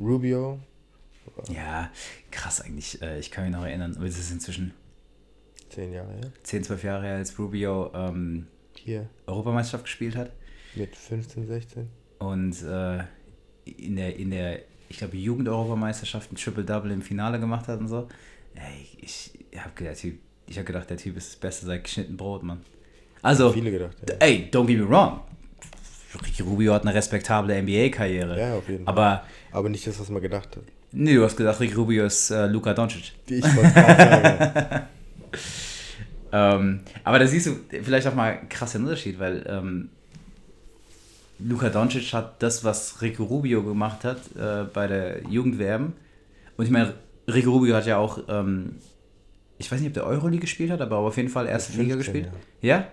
Rubio. Ja, krass eigentlich. Äh, Ich kann mich noch erinnern, aber es ist inzwischen Zehn Jahre her. 10, 12 Jahre her, als Rubio ähm, Hier Europameisterschaft gespielt hat. mit 15, 16. Und äh, in der, in der, ich glaube, Jugend-Europameisterschaft ein Triple-Double im Finale gemacht hat und so. Ey, ich habe gedacht, ich hab gedacht, der Typ ist das Beste seit geschnitten Brot, Mann. Also, Viele gedacht, ja. ey, don't get me wrong. Ricky Rubio hat eine respektable NBA-Karriere. Ja, auf jeden Fall. Aber, Aber nicht das, was man gedacht hat. nee, du hast gesagt, Ricky Rubio ist äh, Luka Doncic. Ich wollte sagen. Ähm, aber da siehst du vielleicht auch mal einen krassen Unterschied, weil ähm, Luka Doncic hat das, was Rico Rubio gemacht hat äh, bei der Jugend-WM. Und ich meine, Rico Rubio hat ja auch, ähm, ich weiß nicht, ob der Euroleague gespielt hat, aber auf jeden Fall erste Liga 15, gespielt. Ja?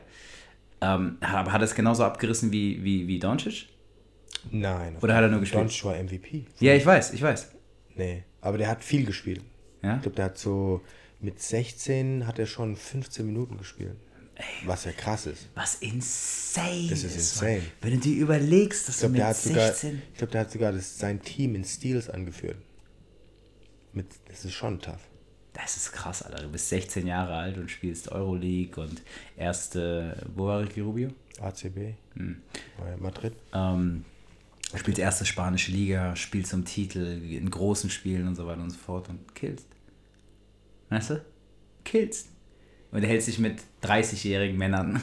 Ähm, aber hat er es genauso abgerissen wie, wie, wie Doncic? Nein. Oder hat er nur gespielt? Doncic war MVP. Ja, ich weiß, ich weiß. Nee, aber der hat viel gespielt. Ja? Ich glaube, der hat so mit 16 hat er schon 15 Minuten gespielt. Was ja krass ist. Was insane Das ist insane. Wenn du dir überlegst, dass Ich glaube, du mit hat sogar, 16... ich glaub, der hat sogar das, sein Team in Steals angeführt. Mit, das ist schon tough. Das ist krass, Alter. Du bist 16 Jahre alt und spielst Euroleague und erste, wo war Ricky Rubio? ACB, Hm. Madrid. Ähm, spielst erste spanische Liga, spielst um Titel in großen Spielen und so weiter und so fort und killst. Weißt du? Killst. Und du hältst dich mit 30-jährigen Männern.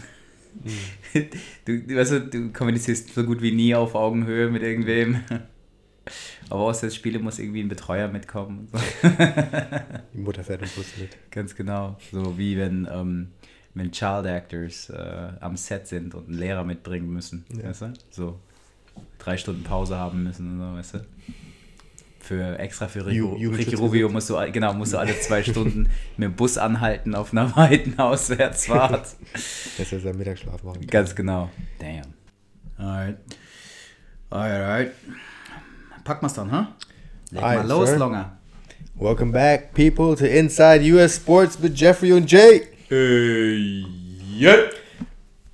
Du, du, weißt du, du kommunizierst so gut wie nie auf Augenhöhe mit irgendwem. Aber aus der Spiele muss irgendwie ein Betreuer mitkommen. So. Die Mutter fährt im Bus mit. Ganz genau. So wie wenn, ähm, wenn Child Actors äh, am Set sind und einen Lehrer mitbringen müssen. Ja. Weißt du? So drei Stunden Pause haben müssen und so, weißt du? Für extra für Rico, Ju- Ricky. Rubio musst du, genau, musst du alle zwei Stunden mit dem Bus anhalten auf einer weiten Auswärtsfahrt. Dass er seinen Mittagsschlaf machen kann. Ganz genau. Damn. Alright. Alright. Packen wir's dann, ha? Leg mal Alright, los, sir. Longer. Welcome back, people, to Inside US Sports with Jeffrey and Jay. Hey, yeah.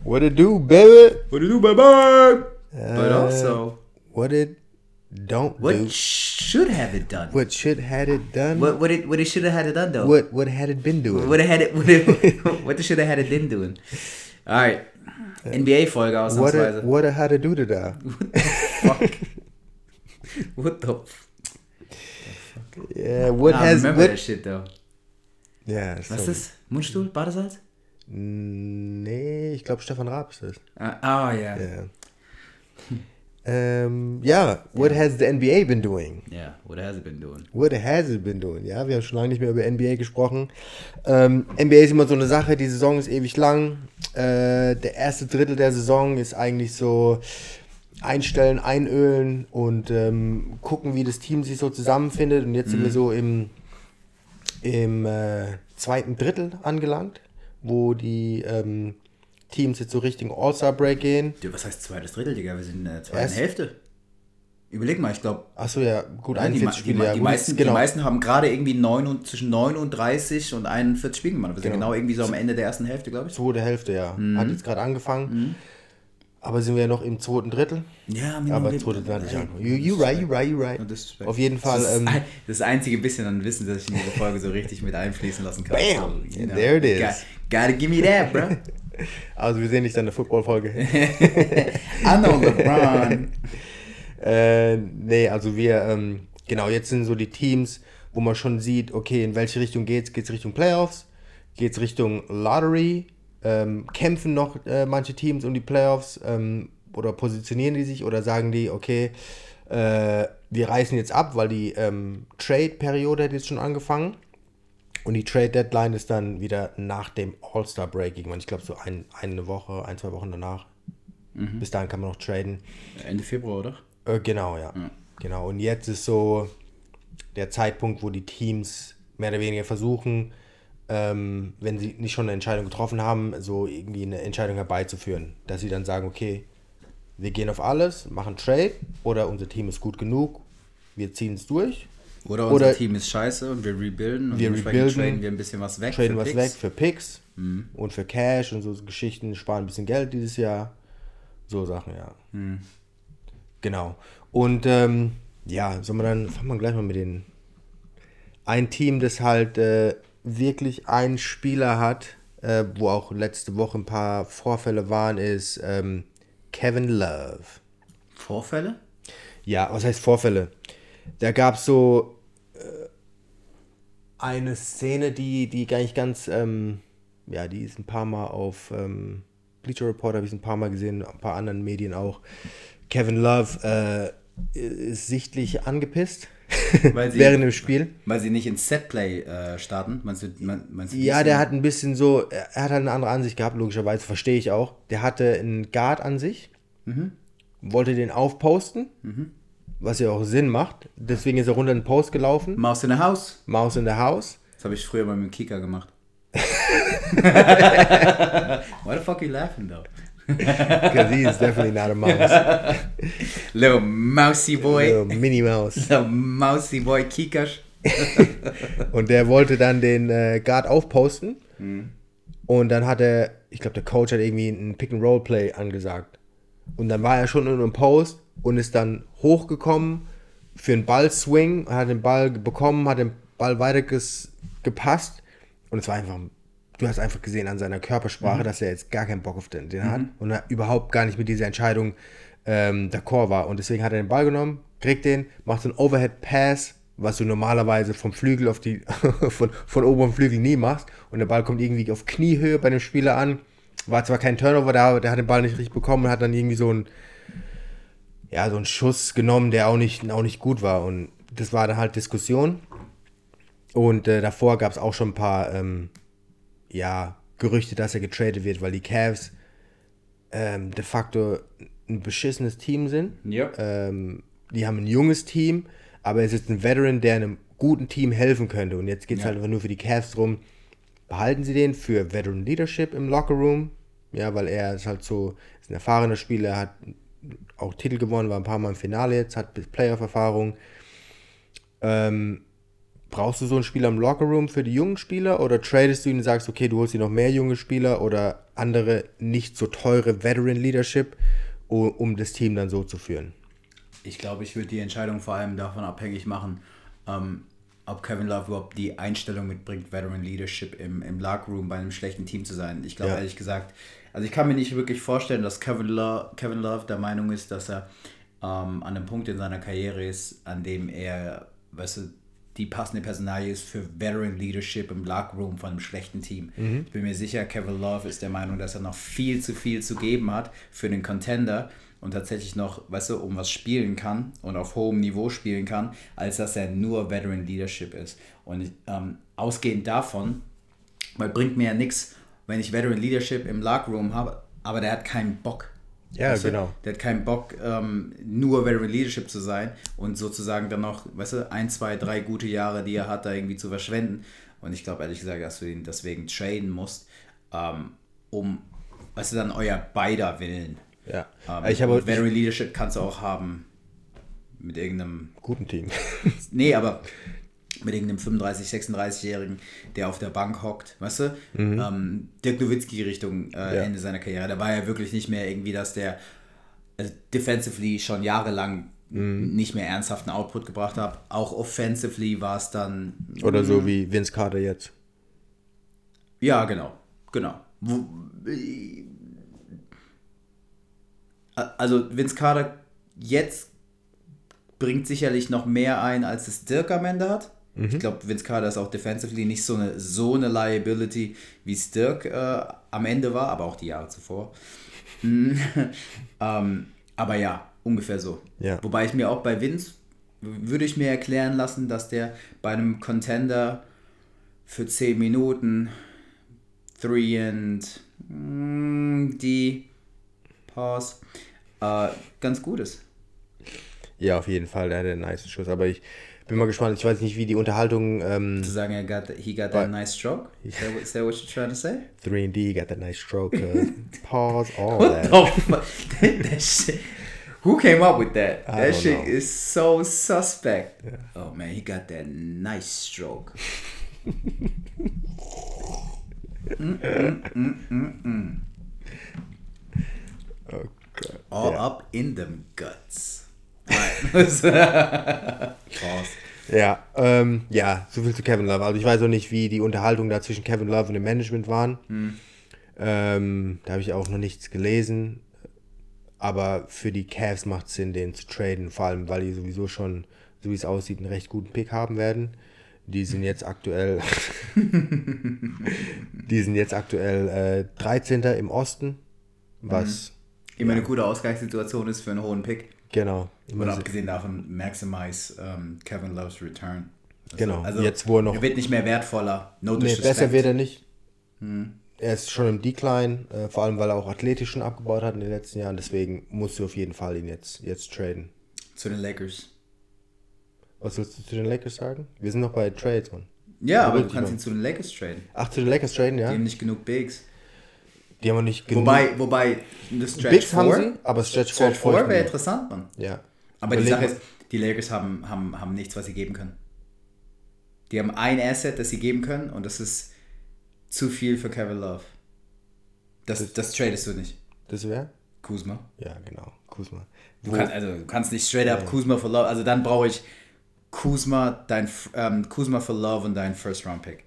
What it do, baby? What do you do, baby? Uh, but also, What it don't what do. should have it done? What should had it done? What what it what it should have had it done though? What what had it been doing? What it had it what it what it should have had it been doing? All right, uh, NBA Folge What ausnahmsweise. it, what it had to do to that? Fuck. What the? F- Yeah, what Ah, has remember that what? shit though. Ja, Was so- ist das? Mundstuhl? Badesalz? Nee, ich glaube Stefan Raab ist das. Ah, oh ja. Ja. ähm, ja, what has the NBA been doing? Yeah. What has it been doing? What has it been doing? Ja, wir haben schon lange nicht mehr über NBA gesprochen. Ähm, NBA ist immer so eine Sache, die Saison ist ewig lang. Äh, der erste Drittel der Saison ist eigentlich so einstellen, einölen und ähm, gucken, wie das Team sich so zusammenfindet. Und jetzt sind wir so im, im äh, zweiten Drittel angelangt, wo die ähm, Teams jetzt so Richtung All-Star-Break gehen. Was heißt zweites Drittel, Digga? Wir sind in der zweiten Erst- Hälfte. Überleg mal, ich glaube, Achso, ja, gut, Ja, die, 41 me- die, Spiele. me- ja, die, gut, meisten, genau. die meisten haben gerade irgendwie 9 und, zwischen 39 und 41 Spiele gemacht. Wir sind Genau. genau irgendwie so am Ende der ersten Hälfte, glaube ich. Zweite Hälfte, ja. Mhm. Hat jetzt gerade angefangen. Aber sind wir ja noch im zweiten Drittel. Ja, Aber nur- zweite Drittel nicht angefangen. You, you right, you right, you right. No. Auf jeden Fall. Das ist Ähm, das einzige bisschen an Wissen, das ich in diese Folge so richtig mit einfließen lassen kann. Bam! So, And there it is. Got, gotta give me that, bro. also wir sehen nicht eine Football-Folge. I know LeBron. äh, nee, also wir, ähm, genau, jetzt sind so die Teams, wo man schon sieht, okay, in welche Richtung geht's? Geht's Richtung Playoffs? Geht's Richtung Lottery? Ähm, kämpfen noch äh, manche Teams um die Playoffs? Ähm, oder positionieren die sich? Oder sagen die, okay, äh, wir reißen jetzt ab, weil die ähm, Trade-Periode hat jetzt schon angefangen. Und die Trade-Deadline ist dann wieder nach dem All-Star-Break irgendwann. Ich glaube, so ein, eine Woche, ein, zwei Wochen danach. Bis dahin kann man noch traden. Ende Februar, oder? Äh, genau, ja. Genau. Und jetzt ist so der Zeitpunkt, wo die Teams mehr oder weniger versuchen, ähm, wenn sie nicht schon eine Entscheidung getroffen haben, so irgendwie eine Entscheidung herbeizuführen. Dass sie dann sagen, okay, wir gehen auf alles, machen Trade oder unser Team ist gut genug, wir ziehen es durch, Oder unser Oder- Team ist scheiße und wir rebuilden und Wir rebuilden, traden wir ein bisschen was weg. traden für was Picks. weg für Picks und für Cash und so Geschichten, sparen ein bisschen Geld dieses Jahr. So Sachen, ja. Genau. Und ähm, ja, soll man dann, fangen wir gleich mal mit den. Ein Team, das halt äh, wirklich einen Spieler hat, äh, wo auch letzte Woche ein paar Vorfälle waren, ist ähm, Kevin Love. Vorfälle? Ja, was heißt Vorfälle? Da gab es so äh, eine Szene, die, die gar nicht ganz, ähm, ja, die ist ein paar Mal auf ähm, Bleacher Report, habe ich ein paar Mal gesehen, ein paar anderen Medien auch. Kevin Love äh, ist sichtlich angepisst Weil sie- während dem Spiel. Weil sie nicht ins Setplay äh, starten. Meinst du, mein- meinst du Ja, der hat ein bisschen so, er hat halt eine andere Ansicht gehabt, logischerweise, verstehe ich auch. Der hatte einen Guard an sich, wollte den aufposten, was ja auch Sinn macht. Deswegen ist er runter in den Post gelaufen, Mouse in the House. Maus in the House. Das habe ich früher mal mit dem Kicker gemacht. Why the fuck are you laughing though? Because he is definitely not a mouse. Little mousy boy. Little Minnie Mouse. Little mousy boy Kikash. Und der wollte dann den äh, Guard aufposten. Und dann hat er, ich glaube, der Coach hat irgendwie ein Pick-and-Roll-Play angesagt. Und dann war er schon in einem Post und ist dann hochgekommen für einen Ball-Swing, hat den Ball bekommen, hat den Ball weiter gepasst. Und es war einfach, du hast einfach gesehen an seiner Körpersprache, dass er jetzt gar keinen Bock auf den, den hat und er überhaupt gar nicht mit dieser Entscheidung ähm, d'accord war. Und deswegen hat er den Ball genommen, kriegt den, macht einen Overhead-Pass, was du normalerweise vom Flügel auf die, von, von oberem Flügel nie machst. Und der Ball kommt irgendwie auf Kniehöhe bei dem Spieler an. War zwar kein Turnover da, aber der hat den Ball nicht richtig bekommen und hat dann irgendwie so einen, ja, so einen Schuss genommen, der auch nicht, auch nicht gut war. Und das war dann halt Diskussion. Und äh, davor gab es auch schon ein paar, ähm, ja, Gerüchte, dass er getradet wird, weil die Cavs ähm, de facto ein beschissenes Team sind. Ja. Ähm, die haben ein junges Team, aber es ist ein Veteran, der einem guten Team helfen könnte. Und jetzt geht es Ja. halt einfach nur für die Cavs drum, behalten sie den für Veteran Leadership im Locker Room. Ja, weil er ist halt so, ist ein erfahrener Spieler, hat auch Titel gewonnen, war ein paar Mal im Finale jetzt, hat Playoff-Erfahrung. Ähm, brauchst du so einen Spieler im Locker Room für die jungen Spieler oder tradest du ihn und sagst, okay, du holst dir noch mehr junge Spieler oder andere nicht so teure Veteran Leadership, um das Team dann so zu führen? Ich glaube, ich würde die Entscheidung vor allem davon abhängig machen, ähm, ob Kevin Love überhaupt die Einstellung mitbringt, Veteran Leadership im, im Lockroom bei einem schlechten Team zu sein. Ich glaube Ja. ehrlich gesagt, also ich kann mir nicht wirklich vorstellen, dass Kevin Love, Kevin Love der Meinung ist, dass er ähm, an einem Punkt in seiner Karriere ist, an dem er, weißt du, die passende Personalie ist für Veteran Leadership im Lockroom von einem schlechten Team. Ich bin mir sicher, Kevin Love ist der Meinung, dass er noch viel zu viel zu geben hat für einen Contender und tatsächlich noch, weißt du, um was spielen kann und auf hohem Niveau spielen kann, als dass er nur Veteran Leadership ist. Und ähm, ausgehend davon, weil bringt mir ja nichts, wenn ich Veteran Leadership im Lockroom habe, aber der hat keinen Bock. Ja, Weißt du? genau. Der hat keinen Bock, ähm, nur Veteran Leadership zu sein und sozusagen dann noch, weißt du, ein, zwei, drei gute Jahre, die er hat, da irgendwie zu verschwenden. Und ich glaube ehrlich gesagt, dass du ihn deswegen traden musst, ähm, um, weißt du, dann euer beider Willen. Ja. Ähm, ich habe Veteran Leadership kannst du auch haben mit irgendeinem guten Team. Nee, aber mit irgendeinem 35, 36-Jährigen, der auf der Bank hockt, weißt du? Ähm, Dirk Nowitzki Richtung äh, Ja. Ende seiner Karriere. Da war ja wirklich nicht mehr irgendwie, dass der also defensively schon jahrelang nicht mehr ernsthaften Output gebracht hat. Auch offensively war es dann. Oder so wie Vince Carter jetzt. Ja, genau. Genau. Wo, also Vince Carter jetzt bringt sicherlich noch mehr ein, als es Dirk am Ende hat. Ich glaube, Vince Carter ist auch defensively nicht so eine, so eine Liability, wie es Dirk äh, am Ende war, aber auch die Jahre zuvor. Mm, ähm, aber ja, ungefähr so. Ja. Wobei ich mir auch bei Vince würde ich mir erklären lassen, dass der bei einem Contender für 10 Minuten 3 and mm, die Pause äh, ganz gut ist. Ja, auf jeden Fall, der hat einen nice Schuss. Aber ich bin mal gespannt, ich weiß nicht, wie die Unterhaltung ähm, Zu sagen, er got, he got that nice stroke. Is that, what- is that what you're trying to say? 3D got that nice stroke. Uh, pause, all What that. the fuck? that, that shit. Who came up with that? I that shit know. is so suspect. Oh man, he got that nice stroke. Oh Gott. All ja. up in them guts. Krass. Ja, ähm, ja, so viel zu Kevin Love. Also ich weiß auch nicht, wie die Unterhaltung da zwischen Kevin Love und dem Management waren. Ähm, da habe ich auch noch nichts gelesen. Aber für die Cavs macht es Sinn, den zu traden, vor allem weil die sowieso schon, so wie es aussieht, einen recht guten Pick haben werden. Die sind jetzt aktuell, die sind jetzt aktuell äh, 13. im Osten, was Immer eine gute Ausgangssituation ist für einen hohen Pick. Genau. Und abgesehen davon, maximize ähm, Kevin Love's Return. Also, Genau, jetzt, wo er noch- Er wird nicht mehr wertvoller. No Nee, disrespect. besser wird er nicht. Er ist schon im Decline, äh, vor allem weil er auch athletisch schon abgebaut hat in den letzten Jahren. Deswegen musst du auf jeden Fall ihn jetzt, jetzt traden. Zu den Lakers. Was willst du zu den Lakers sagen? Wir sind noch bei Trades, Mann. Ja, aber du kannst ihn zu den Lakers traden. Ach, zu den Lakers traden, ja? Die haben nicht genug Bigs. Die haben wir nicht genug. Wobei, wobei, das Stretch Bigs haben 4 sie, aber Stretch 4 Stretch 4 wäre interessant, Mann. Ja. Aber die Überleg Sache ist, die Lakers haben, haben, haben nichts, was sie geben können. Die haben ein Asset, das sie geben können und das ist zu viel für Kevin Love. Das, das tradest du nicht. Das wäre? Kuzma. Ja, genau. Kuzma. Du kannst, also, du kannst nicht straight up Kuzma for Love. Also dann brauche ich Kuzma, dein, ähm, Kuzma for Love und dein First Round Pick.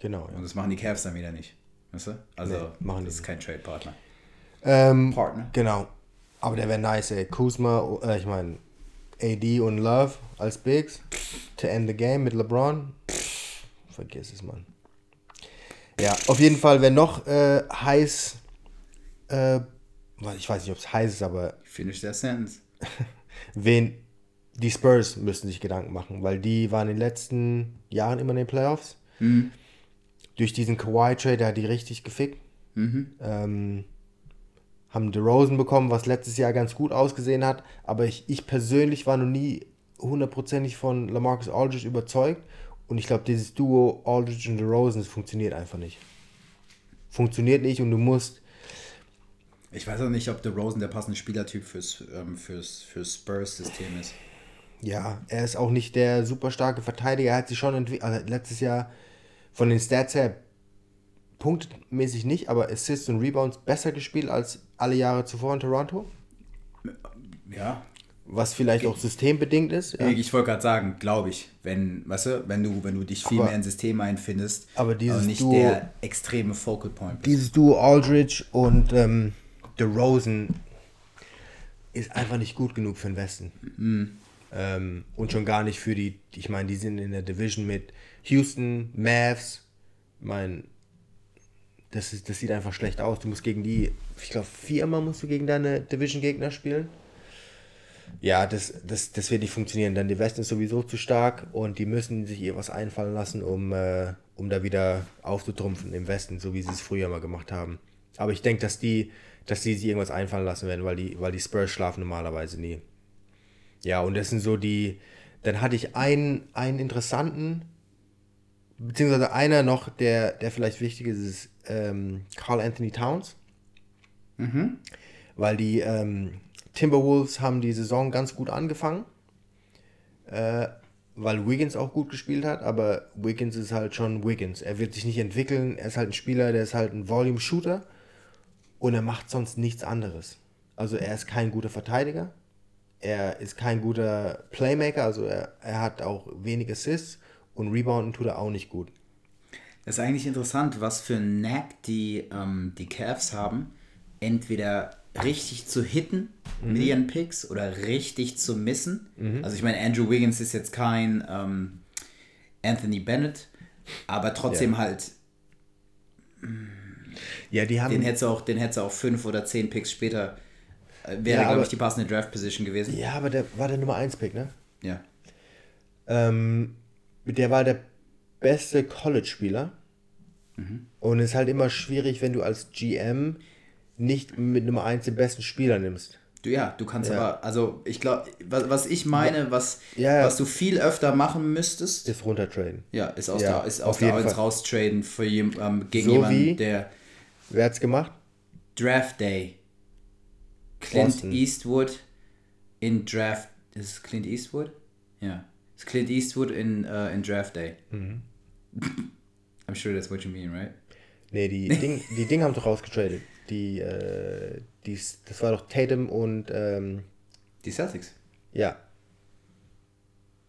Genau, Und ja. das machen die Cavs dann wieder nicht. Weißt du? Also, Nee, machen das ist kein Trade-Partner. Ähm, Partner. Genau. Aber der wäre nice, ey. Kuzma, äh, ich meine, AD und Love als Bigs to end the game mit LeBron. Pff, vergiss es, Mann. Ja, auf jeden Fall, wer noch äh, heiß, äh, ich weiß nicht, ob es heiß ist, aber Finish that sentence. wen, die Spurs müssen sich Gedanken machen, weil die waren in den letzten Jahren immer in den Playoffs. Durch diesen Kawhi-Trade, hat die richtig gefickt. Ähm, haben DeRozan bekommen, was letztes Jahr ganz gut ausgesehen hat, aber ich, ich persönlich war noch nie hundertprozentig von LaMarcus Aldridge überzeugt und ich glaube, dieses Duo Aldridge und DeRozan, das funktioniert einfach nicht. Funktioniert nicht und du musst, Ich weiß auch nicht, ob der Rosen der passende Spielertyp fürs, ähm, fürs, fürs Spurs-System ist. ja, er ist auch nicht der super starke Verteidiger, er hat sich schon entwickelt, also letztes Jahr von den Stats her punktmäßig nicht, aber Assists und Rebounds besser gespielt als alle Jahre zuvor in Toronto, Ja. was vielleicht auch systembedingt ist. Ja. Ich wollte gerade sagen, glaube ich, wenn, weißt du, wenn du, wenn du dich viel Aber- mehr in System einfindest, aber dieses und nicht Duo- der extreme Focal Point dieses Duo Aldridge und ähm, DeRozan ist einfach nicht gut genug für den Westen. Ähm, und schon gar nicht für die, ich meine, die sind in der Division mit Houston, Mavs. Ich meine, das, ist, das sieht einfach schlecht aus. Du musst gegen die, ich glaube, viermal musst du gegen deine Division-Gegner spielen. Ja, das, das, das wird nicht funktionieren, denn die Westen ist sowieso zu stark und die müssen sich ihr was einfallen lassen, um, äh, um da wieder aufzutrumpfen im Westen, so wie sie es früher mal gemacht haben. Aber ich denke, dass die, dass die sich irgendwas einfallen lassen werden, weil die, weil die Spurs schlafen normalerweise nie. Ja, und das sind so die. Dann hatte ich einen, einen interessanten, beziehungsweise einer noch, der, der vielleicht wichtig ist, ist ähm, Carl Anthony Towns. Weil die ähm, Timberwolves haben die Saison ganz gut angefangen. Äh, weil Wiggins auch gut gespielt hat, aber Wiggins ist halt schon Wiggins. Er wird sich nicht entwickeln, er ist halt ein Spieler, der ist halt ein Volume-Shooter und er macht sonst nichts anderes. Also er ist kein guter Verteidiger, er ist kein guter Playmaker, also er, er hat auch wenig Assists und Rebounden tut er auch nicht gut. Das ist eigentlich interessant, was für einen Knack die, ähm, die Cavs haben, entweder richtig zu hitten Mhm. mit ihren Picks oder richtig zu missen. Also ich meine, Andrew Wiggins ist jetzt kein ähm, Anthony Bennett, aber trotzdem Ja. halt, Ja, die haben den hättest du auch, den hättest du auch fünf oder zehn Picks später, äh, wäre, Ja, glaube ich, die passende Draft-Position gewesen. Ja, aber der war der Nummer 1 Pick, ne? Ja. Ähm, der war der beste College-Spieler. Und es ist halt immer schwierig, wenn du als GM nicht mit Nummer 1 den besten Spieler nimmst. Du, ja, du kannst Ja. aber, also ich glaube, was, was ich meine, was, Ja, ja. was du viel öfter machen müsstest, Ist runtertraden. Ja, ist aus Ja, der, ist aus der Fall. raustraden für jem, ähm, gegen So jemanden, wie- der Wer hat's gemacht? Draft Day. Clint Boston. Eastwood in Draft. Ist Clint Eastwood? Ja. Ist Clint Eastwood in, äh, in Draft Day. Mhm. I'm sure that's what you mean, right? Nee, die Ding, die Ding haben doch rausgetradet. Die, äh, die, das war doch Tatum und, ähm, Die Celtics. Ja.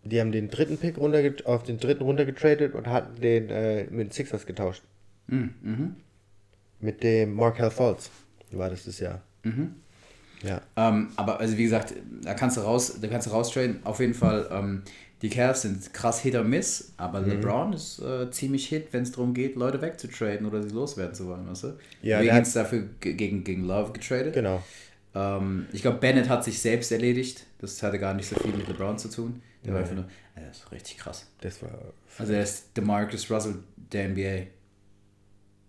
Die haben den dritten Pick runter auf den dritten runtergetradet und hatten den äh, mit den Sixers getauscht. Mhm. Mit dem Markel Fultz war das das Jahr. Mhm. Ja. Ähm, aber also wie gesagt, da kannst du raus, da kannst du raustraden. Auf jeden Fall, ähm, die Cavs sind krass Hit or Miss, aber Mhm. LeBron ist äh, ziemlich Hit, wenn es darum geht, Leute wegzutraden oder sie loswerden zu wollen, weißt du? Ja, Wiggins dafür ge- gegen, gegen Love getradet. Genau. Ähm, ich glaube, Bennett hat sich selbst erledigt. Das hatte gar nicht so viel mit LeBron zu tun. Der war einfach nur, äh, das ist richtig krass. Das war. Also er ist DeMarcus Russell der NBA.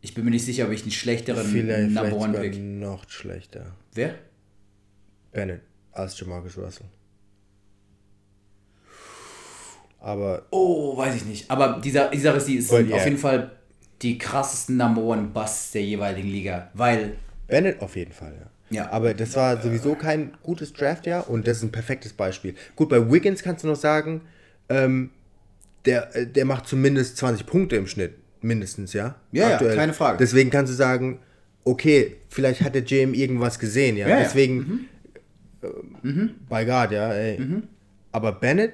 Ich bin mir nicht sicher, ob ich einen schlechteren Vielleicht, Number vielleicht One Pick. noch schlechter. Wer? Bennett als Jamarcus Russell. Aber Oh, weiß ich nicht. Aber die, Sa- die Sache ist, die yeah. auf jeden Fall die krassesten Number One Busts der jeweiligen Liga. Weil, Bennett auf jeden Fall, ja. Ja. Aber das war sowieso kein gutes Draftjahr und das ist ein perfektes Beispiel. Gut, bei Wiggins kannst du noch sagen, ähm, der, äh, der macht zumindest 20 Punkte im Schnitt, mindestens, ja? Ja, ja, keine Frage. Deswegen kannst du sagen, okay, vielleicht hat der JM irgendwas gesehen, ja? Ja, ja. Deswegen, äh, bei God, ja, ey. Mhm. Aber Bennett,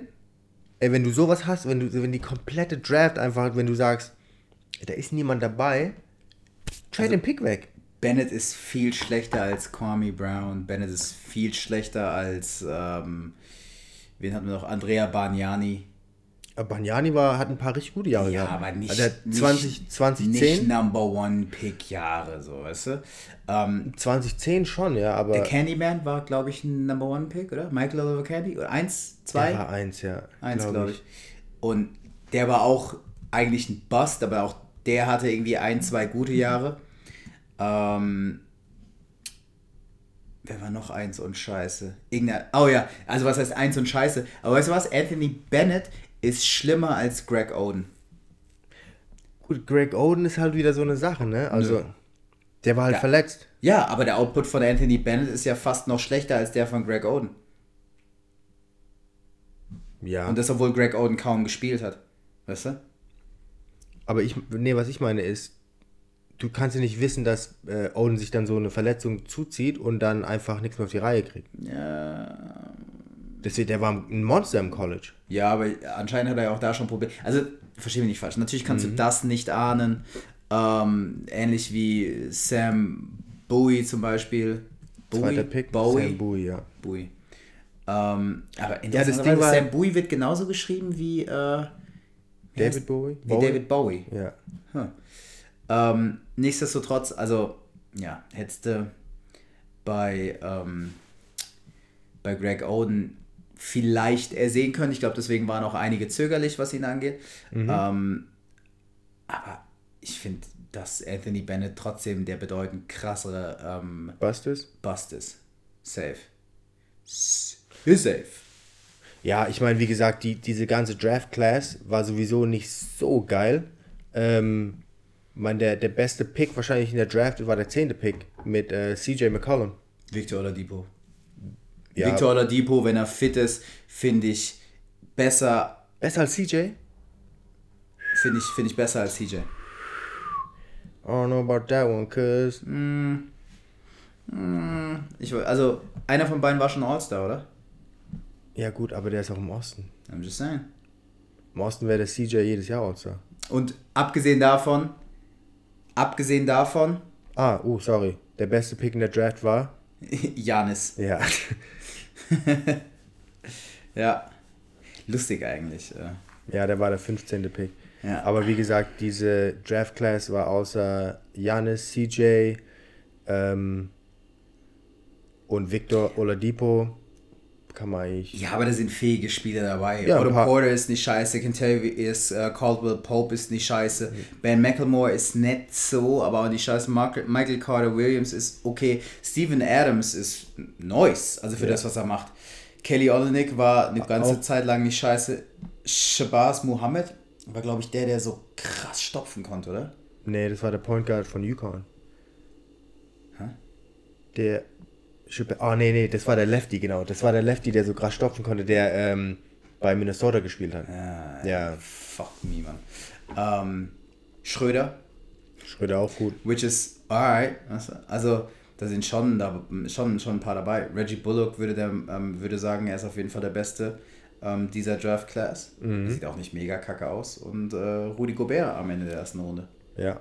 ey, wenn du sowas hast, wenn du, wenn die komplette Draft einfach, wenn du sagst, da ist niemand dabei, trade Also den Pick weg. Bennett ist viel schlechter als Kwame Brown. Bennett ist viel schlechter als, ähm, wen hatten wir noch? Andrea Bargnani. Banyani war, hat ein paar richtig gute Jahre Ja, gehabt. aber nicht, Also der nicht 20, 2010? Nicht Number One Pick Jahre, so, weißt du? Ähm, 2010 schon, ja, aber der Candyman war, glaube ich, ein Number One Pick, oder? Michael Oliver Candy? Oder eins, zwei? war eins, ja. Eins, glaub glaube ich. Und der war auch eigentlich ein Bust, aber auch der hatte irgendwie ein, zwei gute Jahre. Ähm, wer war noch eins und scheiße? Irgendeiner, oh ja, also was heißt eins und scheiße? Aber weißt du was? Anthony Bennett ist schlimmer als Greg Oden. Gut, Greg Oden ist halt wieder so eine Sache, ne? Also, Nö. der war halt Ja. verletzt. Ja, aber der Output von Anthony Bennett ist ja fast noch schlechter als der von Greg Oden. Ja. Und das, obwohl Greg Oden kaum gespielt hat. Weißt du? aber ich, nee, was ich meine ist, du kannst ja nicht wissen, dass äh, Oden sich dann so eine Verletzung zuzieht und dann einfach nichts mehr auf die Reihe kriegt. Ja. Deswegen, der war ein Monster im College. Ja, aber anscheinend hat er ja auch da schon Probleme. Also, verstehe mich nicht falsch. Natürlich kannst Mhm. du das nicht ahnen. Ähm, ähnlich wie Sam Bowie zum Beispiel. Bowie? Zweiter Pick, Bowie. Sam Bowie, ja. Bowie. Ähm, aber das interessanterweise, Ding war- Sam Bowie wird genauso geschrieben wie, äh, wie David Bowie? Wie Bowie? David Bowie. Ja. Hm. Ähm, nichtsdestotrotz, also, ja, hättest du bei, ähm, bei Greg Oden vielleicht ersehen können. Ich glaube, deswegen waren auch einige zögerlich, was ihn angeht. Ähm, aber ich finde, dass Anthony Bennett trotzdem der bedeutend krassere ähm, Bustes? Bust ist. Safe. Safe. Ja, ich meine, wie gesagt, die, diese ganze Draft-Class war sowieso nicht so geil. Ähm, ich meine, der, der beste Pick wahrscheinlich in der Draft war der zehnte Pick mit äh, CJ McCollum. Victor Oladipo. Ja, Victor Oladipo, wenn er fit ist, finde ich besser besser als CJ? Finde ich, find ich besser als CJ. I don't know about that one, cause Ich, woll- also, einer von beiden war schon All-Star, oder? ja gut, aber der ist auch im Osten. I'm just saying. Im Osten wäre der CJ jedes Jahr All-Star. Und abgesehen davon, abgesehen davon, Ah, oh, sorry. Der beste Pick in der Draft war? Janis. Ja. Ja. Lustig eigentlich. äh. ja, der war der 15. Pick. Ja. Aber wie gesagt, diese Draft-Class war außer Janis, CJ ähm, und Victor Oladipo. Eigentlich... Ja, aber da sind fähige Spieler dabei. Ja, Otto Porter ist nicht scheiße, Kentavious äh, Caldwell Pope ist nicht scheiße, Ben McElmore ist nicht so, aber auch nicht scheiße. Michael Carter Williams ist okay. Steven Adams ist nice, also für Ja. das, was er macht. Kelly Olynyk war eine ganze Auch- Zeit lang nicht scheiße. Shabazz Muhammad war, glaube ich, der, der so krass stopfen konnte, oder? Nee, das war der Point Guard von UConn. Hä? Der... Oh, nee, nee, das war der Lefty, genau. Das war der Lefty, der so krass stopfen konnte, der ähm, bei Minnesota gespielt hat. Ja. Ja. Fuck me, man. Ähm, Schröder, Schröder auch gut. which is alright. Also, da sind schon, da, schon, schon ein paar dabei. Reggie Bullock würde, der, ähm, würde sagen, er ist auf jeden Fall der Beste ähm, dieser Draft Class. Mhm. Sieht auch nicht mega kacke aus. Und äh, Rudi Gobert am Ende der ersten Runde. Ja.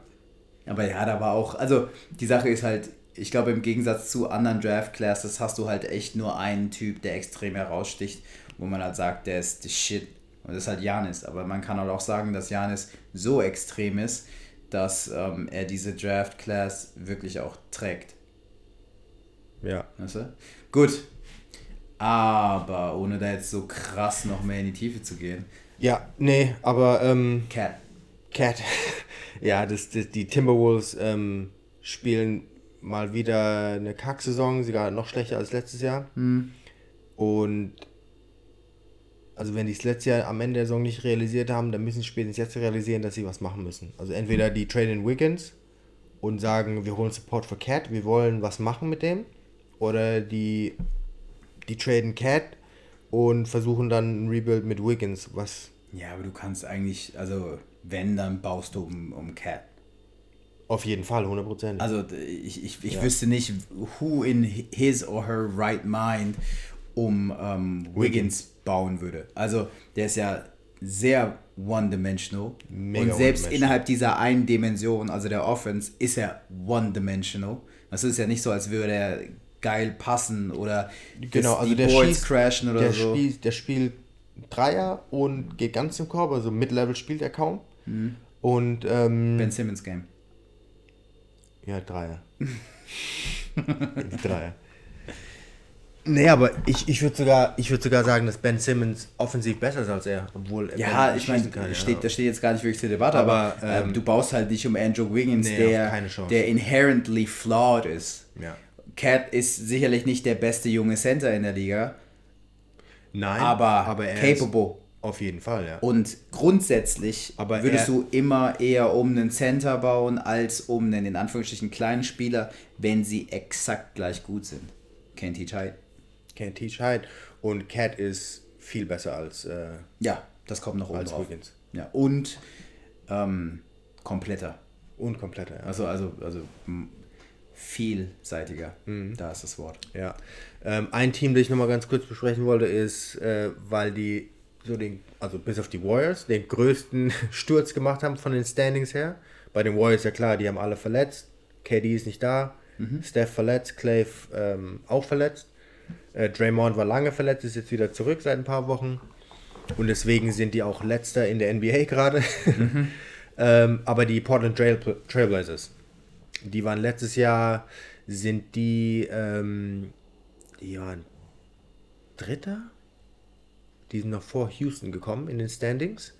Aber ja, da war auch, also die Sache ist halt, ich glaube, im Gegensatz zu anderen Draft Classes hast du halt echt nur einen Typ, der extrem heraussticht, wo man halt sagt, der ist the shit. Und das ist halt Janis. Aber man kann halt auch sagen, dass Janis so extrem ist, dass ähm, er diese Draft Class wirklich auch trägt. Ja. Weißt du? Gut. Aber ohne da jetzt so krass noch mehr in die Tiefe zu gehen. Ja, nee, aber. Ähm, Cat. Cat. ja, das, das, die Timberwolves ähm, spielen mal wieder eine Kacksaison, sogar noch schlechter als letztes Jahr. Mhm. Und also wenn die es letztes Jahr am Ende der Saison nicht realisiert haben, dann müssen sie spätestens jetzt realisieren, dass sie was machen müssen. Also entweder die traden Wiggins und sagen, wir holen Support für Cat, wir wollen was machen mit dem. Oder die, die traden Cat und versuchen dann ein Rebuild mit Wiggins, was... Ja, aber du kannst eigentlich, also wenn, dann baust du um, um Cat. Auf jeden Fall, 100%. Also ich, ich, ich ja. wüsste nicht, who in his or her right mind um ähm, Wiggins, bauen würde. Also der ist ja sehr one-dimensional. Und selbst one innerhalb dieser einen Dimension, also der Offense, ist er one-dimensional. Das ist ja nicht so, als würde er geil passen oder genau, also die der Boards crashen oder der so. Spielt, der spielt Dreier und geht ganz im Korb, also Mid-Level spielt er kaum. Mhm. Und ähm, Ben Simmons Game. Ja, Dreier. die Dreier. Nee, aber ich, ich würde sogar, würd sogar sagen, dass Ben Simmons offensiv besser ist als er, obwohl er Ja, ich meine, steht, ja. das steht jetzt gar nicht wirklich zur Debatte, aber, aber ähm, du baust halt nicht um Andrew Wiggins, nee, der, der inherently flawed ist. Ja. Cat ist sicherlich nicht der beste junge Center in der Liga. Nein, aber, aber capable. Auf jeden Fall, ja. Und grundsätzlich aber würdest du immer eher um einen Center bauen, als um einen in Anführungsstrichen kleinen Spieler, wenn sie exakt gleich gut sind. Can't teach height. Can't teach height. Und Cat ist viel besser als. Äh, ja, das kommt noch oben als drauf. Wiggins. Ja, und ähm, kompletter. Und kompletter, ja. Also, also, also vielseitiger. Mhm. Da ist das Wort. Ja. Ähm, ein Team, das ich nochmal ganz kurz besprechen wollte, ist, äh, weil die so den, also bis auf die Warriors, den größten Sturz gemacht haben von den Standings her. Bei den Warriors ja klar, die haben alle verletzt. KD ist nicht da. Mhm. Steph verletzt, Clay ähm, auch verletzt. Äh, Draymond war lange verletzt, ist jetzt wieder zurück seit ein paar Wochen. Und deswegen sind die auch letzter in der NBA gerade. Mhm. ähm, aber die Portland Trail Trailblazers, die waren letztes Jahr, sind die, ähm, die waren Dritter? Die sind noch vor Houston gekommen in den Standings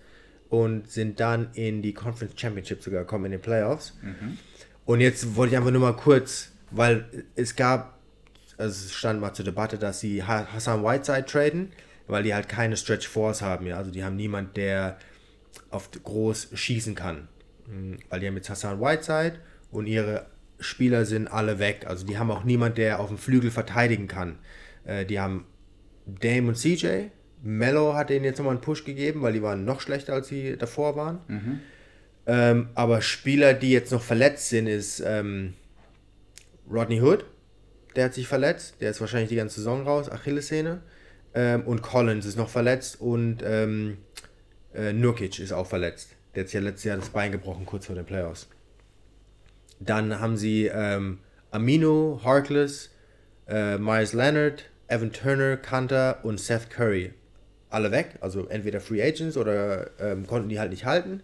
und sind dann in die Conference Championship sogar gekommen in den Playoffs. Mhm. Und jetzt wollte ich einfach nur mal kurz, weil es gab, also es stand mal zur Debatte, dass sie Hassan Whiteside traden, weil die halt keine Stretch Force haben, ja. Also die haben niemand, der auf groß schießen kann. Mhm. Weil die haben jetzt Hassan Whiteside und ihre Spieler sind alle weg. Also die haben auch niemand, der auf dem Flügel verteidigen kann. Äh, die haben Dame und CJ. Mello hat denen jetzt nochmal einen Push gegeben, weil die waren noch schlechter, als sie davor waren. Mhm. Ähm, aber Spieler, die jetzt noch verletzt sind, ist ähm, Rodney Hood. Der hat sich verletzt. Der ist wahrscheinlich die ganze Saison raus. Achillessehne. Ähm, und Collins ist noch verletzt. Und ähm, äh, Nurkic ist auch verletzt. Der hat sich ja letztes Jahr das Bein gebrochen, kurz vor den Playoffs. Dann haben sie ähm, Amino, Harkless, äh, Myers Leonard, Evan Turner, Kanter und Seth Curry. Alle weg, also entweder Free Agents oder ähm, konnten die halt nicht halten.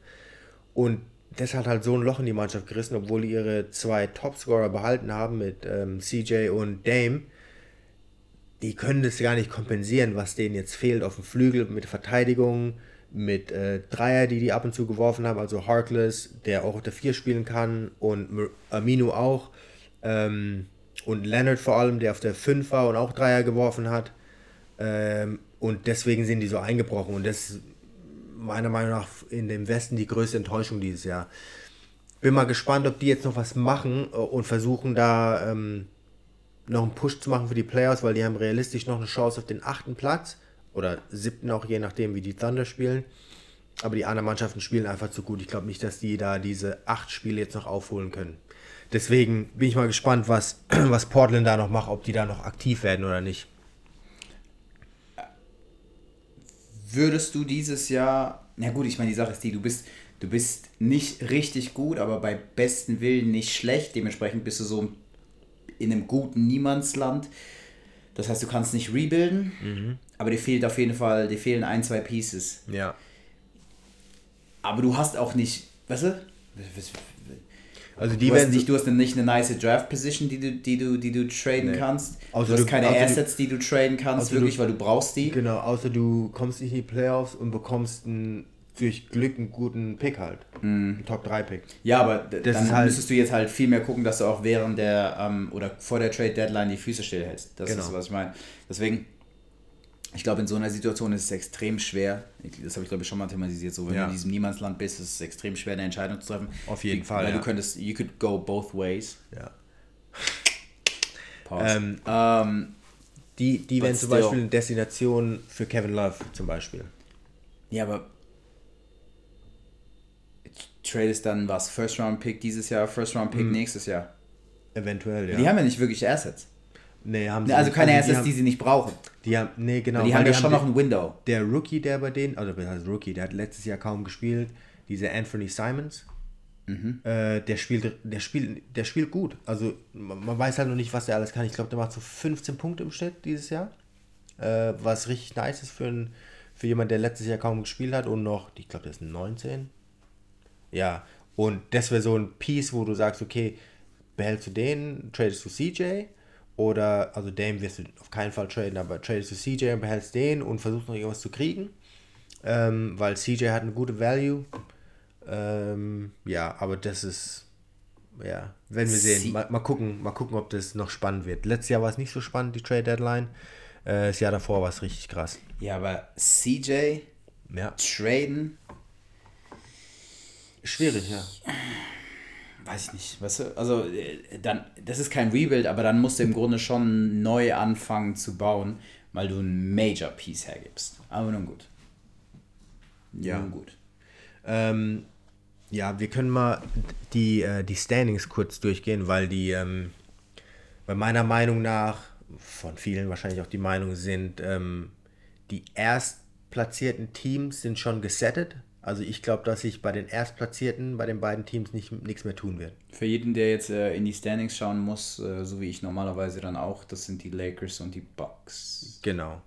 Und das hat halt so ein Loch in die Mannschaft gerissen, obwohl die ihre zwei Topscorer behalten haben mit ähm, CJ und Dame. Die können das gar nicht kompensieren, was denen jetzt fehlt auf dem Flügel mit Verteidigung, mit äh, Dreier, die die ab und zu geworfen haben, also Harkless, der auch auf der 4 spielen kann und Amino auch ähm, und Leonard vor allem, der auf der 5 war und auch Dreier geworfen hat ähm, und deswegen sind die so eingebrochen und das ist meiner Meinung nach in dem Westen die größte Enttäuschung dieses Jahr. Bin mal gespannt, ob die jetzt noch was machen äh, und versuchen da ähm, noch einen Push zu machen für die Playoffs, weil die haben realistisch noch eine Chance auf den achten Platz oder siebten auch, je nachdem, wie die Thunder spielen. Aber die anderen Mannschaften spielen einfach zu gut. Ich glaube nicht, dass die da diese acht Spiele jetzt noch aufholen können. Deswegen bin ich mal gespannt, was, was Portland da noch macht, ob die da noch aktiv werden oder nicht. Würdest du dieses Jahr, na gut, ich meine, die Sache ist die, du bist, du bist nicht richtig gut, aber bei besten Willen nicht schlecht. Dementsprechend bist du so in einem guten Niemandsland. Das heißt, du kannst nicht rebuilden, aber dir fehlt auf jeden Fall, dir fehlen ein, zwei Pieces. Ja. Aber du hast auch nicht, weißt du? Also die Du hast, werden nicht, du hast nicht eine nice Draft Position, die du, die du, die du traden Nee. kannst. Außer du hast du- keine Assets, die du traden kannst, wirklich, weil du brauchst die. Genau, außer du kommst nicht in die Playoffs und bekommst einen, durch Glück einen guten Pick halt. Einen Top-3-Pick. Ja, aber Das dann halt- müsstest du jetzt halt viel mehr gucken, dass du auch während der ähm, oder vor der Trade Deadline die Füße stillhältst. Das Genau. ist, was ich meine. Deswegen, ich glaube, in so einer Situation ist es extrem schwer. Das habe ich, glaube ich, schon mal thematisiert. So, wenn Ja. du in diesem Niemandsland bist, ist es extrem schwer, eine Entscheidung zu treffen. Auf jeden Wie- Fall, Weil ja. du könntest, you could go both ways. Ja. Pause. Ähm, Ähm, Die, die wären zum. Beispiel eine Destination für Kevin Love zum Beispiel. ja, aber Trade ist dann was? First Round Pick dieses Jahr, First Round Pick nächstes Jahr. Eventuell, ja. Die haben ja nicht wirklich Assets. nee, haben sie Also nicht. keine die Assets, haben, die sie nicht brauchen. Die haben, nee, genau. die haben ja schon noch den- ein Window. der Rookie, der bei denen, also das heißt Rookie, der hat letztes Jahr kaum gespielt, dieser Anthony Simons, Mhm. äh, der spielt, der spielt, der spielt gut. Also man, man weiß halt noch nicht, was der alles kann. Ich glaube, der macht so 15 Punkte im Schnitt dieses Jahr, äh, was richtig nice ist für, ein, für jemand, der letztes Jahr kaum gespielt hat und noch, ich glaube, der ist 19. Ja, und das wäre so ein Piece, wo du sagst, okay, behältst du den, tradest du CJ oder, also Dame wirst du auf keinen Fall traden, aber tradest du CJ und behältst den und versuchst noch irgendwas zu kriegen, ähm, weil CJ hat eine gute Value. Ähm, ja, aber das ist, ja, werden wir sehen. Mal, mal gucken, mal gucken, ob das noch spannend wird. Letztes Jahr war es nicht so spannend, die Trade Deadline. Äh, das Jahr davor war es richtig krass. Ja, aber CJ Ja, traden, schwierig, ja. Weiß ich nicht, weißt du, also äh, dann, das ist kein Rebuild, aber dann musst du im Grunde schon neu anfangen zu bauen, weil du ein Major Piece hergibst. Aber nun gut. Ja. Nun gut. Ähm, ja, wir können mal die, äh, die Standings kurz durchgehen, weil die ähm, bei meiner Meinung nach, von vielen wahrscheinlich auch die Meinung sind, ähm, die erstplatzierten Teams sind schon gesettet. Also ich glaube, dass sich bei den Erstplatzierten, bei den beiden Teams nicht, nichts mehr tun wird. Für jeden, der jetzt äh, in die Standings schauen muss, äh, so wie ich normalerweise dann auch, das sind die Lakers und die Bucks. Genau.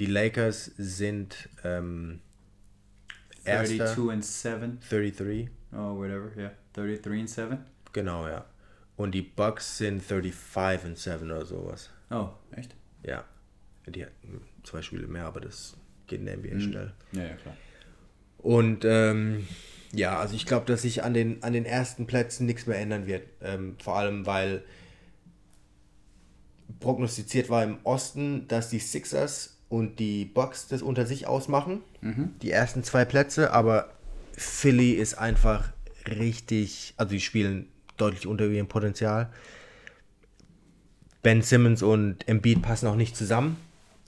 Die Lakers sind ähm, Erster, 32 and 7. 33. Oh, whatever, yeah. 33 and 7. Genau, ja. Und die Bucks sind 35 und 7 oder sowas. Oh, echt? Ja. Die hatten zwei Spiele mehr, aber das geht in der NBA schnell. Ja, ja, klar. Und ähm, ja, also ich glaube, dass sich an den, an den ersten Plätzen nichts mehr ändern wird. Ähm, vor allem, weil prognostiziert war im Osten, dass die Sixers und die Bucks das unter sich ausmachen. Die ersten zwei Plätze, aber Philly ist einfach richtig, also die spielen deutlich unter ihrem Potenzial. Ben Simmons und Embiid passen auch nicht zusammen.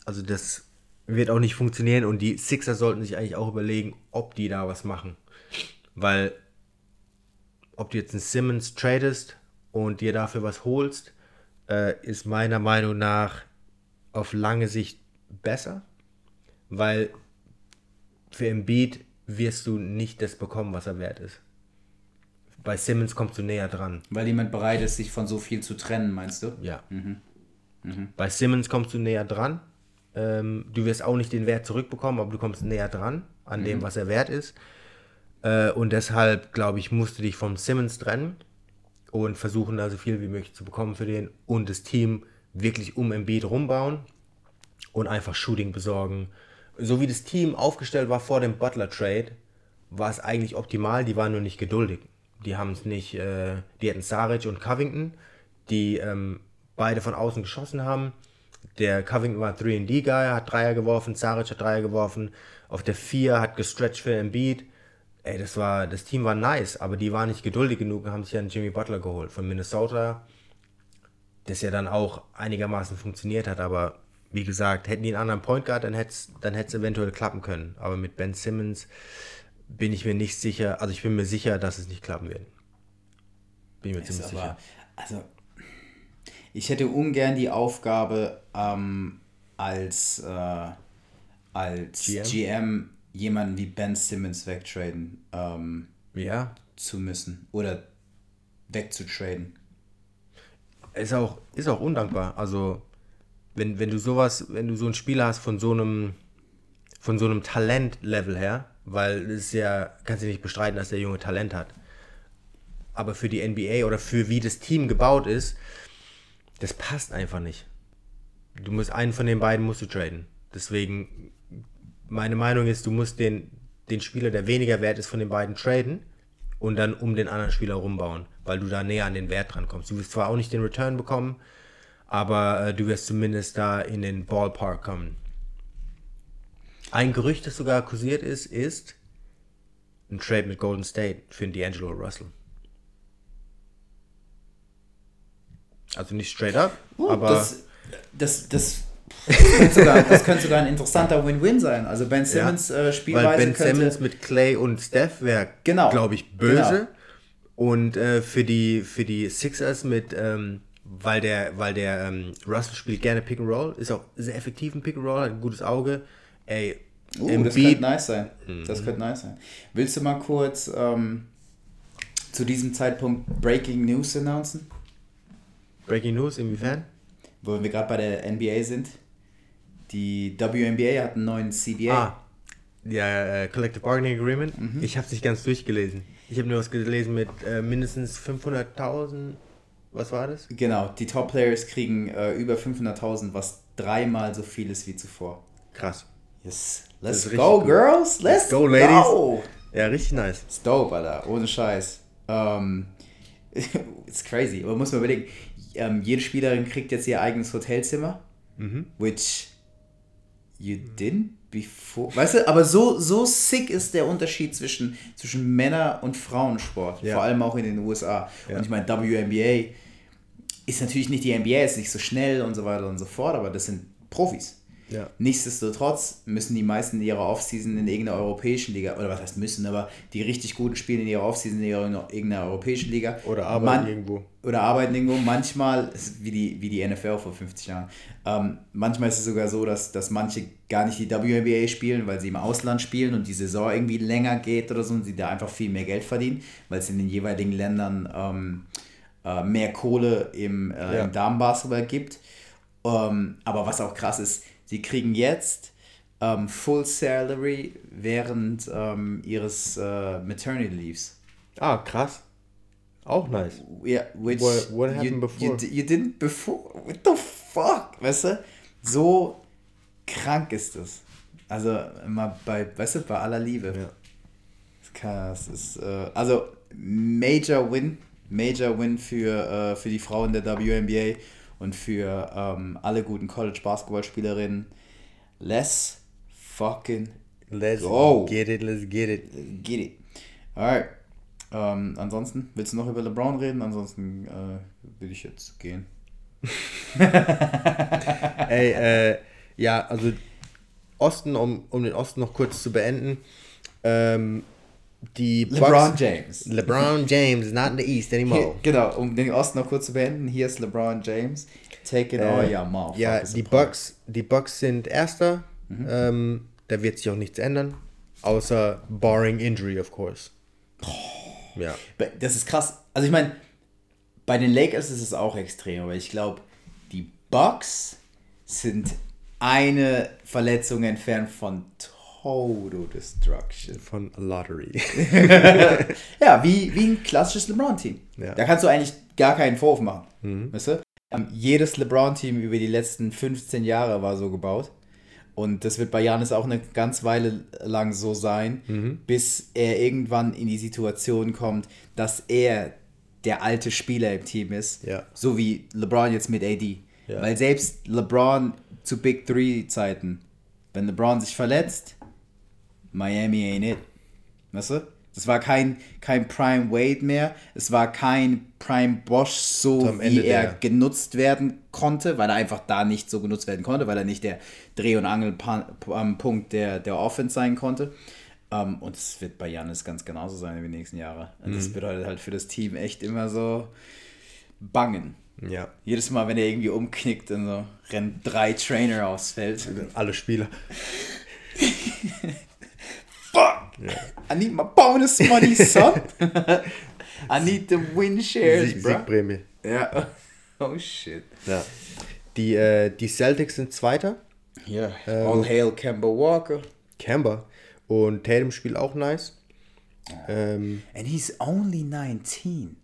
Also das wird auch nicht funktionieren und die Sixers sollten sich eigentlich auch überlegen, ob die da was machen. Weil ob du jetzt einen Simmons tradest und dir dafür was holst, äh, ist meiner Meinung nach auf lange Sicht besser, weil für Embiid wirst du nicht das bekommen, was er wert ist. Bei Simmons kommst du näher dran. Weil jemand bereit ist, sich von so viel zu trennen, meinst du? Ja. Bei Simmons kommst du näher dran. Ähm, du wirst auch nicht den Wert zurückbekommen, aber du kommst näher dran an dem, was er wert ist. Äh, und deshalb, glaube ich, musst du dich vom Simmons trennen und versuchen, da so viel wie möglich zu bekommen für den und das Team wirklich um Embiid rumbauen und einfach Shooting besorgen. So wie das Team aufgestellt war vor dem Butler-Trade, war es eigentlich optimal. Die waren nur nicht geduldig. Die haben es nicht, äh, die hatten Saric und Covington, die ähm, beide von außen geschossen haben. Der Covington war 3D-Guy, hat Dreier geworfen, Saric hat Dreier geworfen. Auf der 4 hat gestretched für Embiid. Ey, das war, das Team war nice, aber die waren nicht geduldig genug und haben sich dann Jimmy Butler geholt von Minnesota, das ja dann auch einigermaßen funktioniert hat, aber wie gesagt, hätten die einen anderen Point Guard, dann hätte es dann hätt's eventuell klappen können. Aber mit Ben Simmons bin ich mir nicht sicher, also ich bin mir sicher, dass es nicht klappen wird. Bin ich mir ziemlich Ist sicher. aber, also, ich hätte ungern die Aufgabe, ähm, als, äh, als GM? GM? jemanden wie Ben Simmons wegtraden ähm, Ja, zu müssen oder wegzutraden. ist auch, ist auch undankbar. Also, wenn, wenn du sowas, wenn du so einen Spieler hast von so einem, von so einem Talentlevel her, weil es ja, kannst du nicht bestreiten, dass der Junge Talent hat. Aber für die NBA oder für wie das Team gebaut ist, das passt einfach nicht. Du musst einen von den beiden musst du traden. Deswegen, meine Meinung ist, du musst den, den Spieler, der weniger wert ist, von den beiden traden und dann um den anderen Spieler rumbauen, weil du da näher an den Wert dran kommst. Du wirst zwar auch nicht den Return bekommen, aber äh, du wirst zumindest da in den Ballpark kommen. Ein Gerücht, das sogar kursiert ist, ist ein Trade mit Golden State für D'Angelo Russell. Also nicht straight up, aber Uh, das, das, das, das, könnte sogar, das könnte sogar ein interessanter Win-Win sein. Also Ben Simmons Ja, äh, weil Spielweise Ben könnte... Simmons mit Clay und Steph wäre, Genau, glaube ich, böse. genau. Und äh, für, die, für die Sixers mit, ähm, weil der, weil der ähm, Russell spielt gerne Pick and Roll, ist auch sehr effektiv im Pick and Roll, hat ein gutes Auge. Ey, Uh, das Embiid- könnte nice sein. Mhm. Das könnte nice sein. Willst du mal kurz ähm, zu diesem Zeitpunkt Breaking News announcen? Breaking News, inwiefern? Wo wir gerade bei der NBA sind. Die WNBA hat einen neuen CBA. Ah, ja, äh, Collective Bargaining Agreement. Mhm. Ich habe es nicht ganz durchgelesen. Ich habe nur was gelesen mit äh, mindestens 500.000. Was war das? Genau, die Top-Players kriegen äh, über 500.000, was dreimal so viel ist wie zuvor. Krass. Yes. Let's go, gut. girls! Let's, go, go, ladies. Ja, richtig nice. It's dope, Alter. Ohne Scheiß. Ähm, it's crazy. Aber muss man überlegen, ähm, jede Spielerin kriegt jetzt ihr eigenes Hotelzimmer, Mhm. which you didn't before. Weißt du, aber so, so sick ist der Unterschied zwischen, zwischen Männer- und Frauensport. Ja. Vor allem auch in den USA. Ja. Und ich meine, WNBA ist natürlich nicht die NBA, ist nicht so schnell und so weiter und so fort, aber das sind Profis. Ja. Nichtsdestotrotz müssen die meisten in ihrer Offseason in irgendeiner europäischen Liga, oder was heißt müssen, aber die richtig guten spielen in ihrer Offseason in irgendeiner europäischen Liga. Oder arbeiten Man- irgendwo. Oder arbeiten irgendwo. Manchmal, wie die, wie die NFL vor 50 Jahren, ähm, manchmal ist es sogar so, dass, dass manche gar nicht die WNBA spielen, weil sie im Ausland spielen und die Saison irgendwie länger geht oder so und sie da einfach viel mehr Geld verdienen, weil es in den jeweiligen Ländern ähm, äh, mehr Kohle im, äh, Ja. im Damenbasketball gibt. Ähm, aber was auch krass ist, sie kriegen jetzt ähm, Full Salary während ähm, ihres äh, Maternity Leaves. Ah, krass. Auch nice. Yeah, which What- what happened you, before? You, you didn't before. What the fuck? Weißt du? So krank ist das. Also immer bei, weißt du, bei aller Liebe. Ja. Das ist, äh, also Major Win, Major Win für, äh, für die Frauen der WNBA und für ähm, alle guten College-Basketballspielerinnen. Let's fucking Let's Go. get it, let's get it. Get it. Alright. Ähm, ansonsten, willst du noch über LeBron reden? Ansonsten äh, will ich jetzt gehen. Ey, äh, ja, also Osten, um, um den Osten noch kurz zu beenden. Ähm, die LeBron Bucks- James. LeBron James is not in the East Hier, anymore. genau, um den Osten noch kurz zu beenden, hier ist LeBron James. Take it all, Äh, ja, mouth. Ja, die Bucks, die Bucks sind Erster. Mhm. Ähm, da wird sich auch nichts ändern. Außer barring injury, of course. Ja. Das ist krass. Also ich meine, bei den Lakers ist es auch extrem, aber ich glaube, die Bucks sind eine Verletzung entfernt von Total Destruction. Von Lottery. Ja, wie, wie ein klassisches LeBron-Team. Ja. Da kannst du eigentlich gar keinen Vorwurf machen. Weißt du? Ähm, jedes LeBron-Team über die letzten 15 Jahre war so gebaut. Und das wird bei Janis auch eine ganz Weile lang so sein, bis er irgendwann in die Situation kommt, dass er der alte Spieler im Team ist. Ja. So wie LeBron jetzt mit AD. Ja. Weil selbst LeBron zu Big Three Zeiten, wenn LeBron sich verletzt, Miami ain't it. Weißt du? Das war kein, kein Prime Wade mehr. Es war kein Prime Bosch, so wie Ende er der- genutzt werden konnte, weil er einfach da nicht so genutzt werden konnte, weil er nicht der Dreh- und Angelpunkt der, der Offense sein konnte. Um, und es wird bei Janis ganz genauso sein in den nächsten Jahren. Und Mhm. das bedeutet halt für das Team echt immer so bangen. Ja. Jedes Mal, wenn er irgendwie umknickt und so, rennen drei Trainer aufs Feld. Alle Spieler. Fuck! I need my bonus money, son! I need the win shares, Sieg, bro. Siegprämie. Ja. Oh shit. Ja. Die, äh, die Celtics sind Zweiter. Ja. All hail Kemba Walker. Camber. Und Tatum spielt auch nice. Ähm, And he's only 19.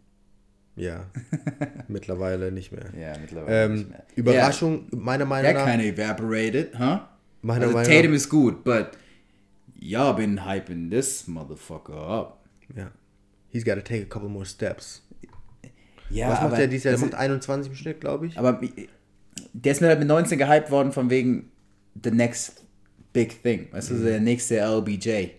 ja. Mittlerweile nicht mehr. Ja, mittlerweile nicht Ähm, mehr. Überraschung, meiner Ja, Meinung der nach. kind of evaporated, huh? Meiner also Meinung Tatum nach. is good, but y'all been hyping this motherfucker up. Ja. He's got to take a couple more steps. Ja, Was macht er dieses Jahr? Der macht 21 im Schnitt, glaube ich. Aber der ist mir halt mit 19 gehypt worden von wegen the next big thing. Weißt du, so der nächste LBJ. Äh,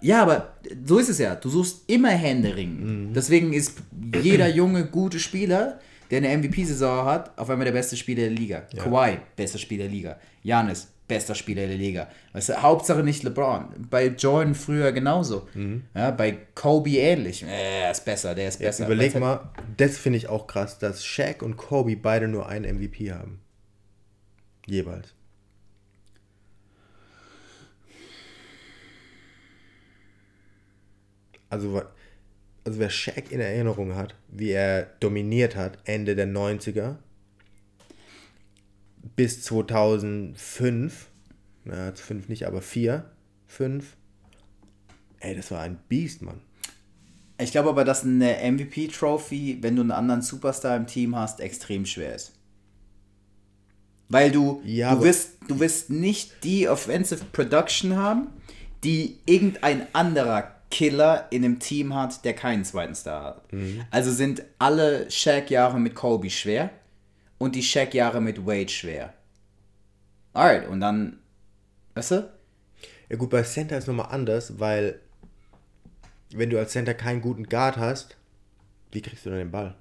Ja, aber so ist es ja. Du suchst immer Händering. Deswegen ist jeder junge, gute Spieler, der eine MVP-Saison hat, auf einmal der beste Spieler der Liga. Kawhi, bester Spieler der Liga. Janis, bester Spieler der Liga. Weißt du, Hauptsache nicht LeBron. Bei Jordan früher genauso. Ja, bei Kobe ähnlich. Äh, er ist besser, der ist besser. Überleg Weil's halt- mal, das finde ich auch krass, dass Shaq und Kobe beide nur einen MVP haben. Jeweils. Also, also wer Shaq in Erinnerung hat, wie er dominiert hat, Ende der 90er bis 2005, na, 5 nicht, aber 4, 5, ey, das war ein Biest, Mann. Ich glaube aber, dass eine MVP-Trophy, wenn du einen anderen Superstar im Team hast, extrem schwer ist. Weil du, Ja, du, wirst, du wirst nicht die Offensive Production haben, die irgendein anderer Killer in einem Team hat, der keinen zweiten Star hat. Mhm. Also sind alle Shaq-Jahre mit Kobe schwer und die Shaq-Jahre mit Wade schwer. Alright, und dann, weißt du? Ja gut, bei Center ist nochmal anders, weil wenn du als Center keinen guten Guard hast, wie kriegst du dann den Ball?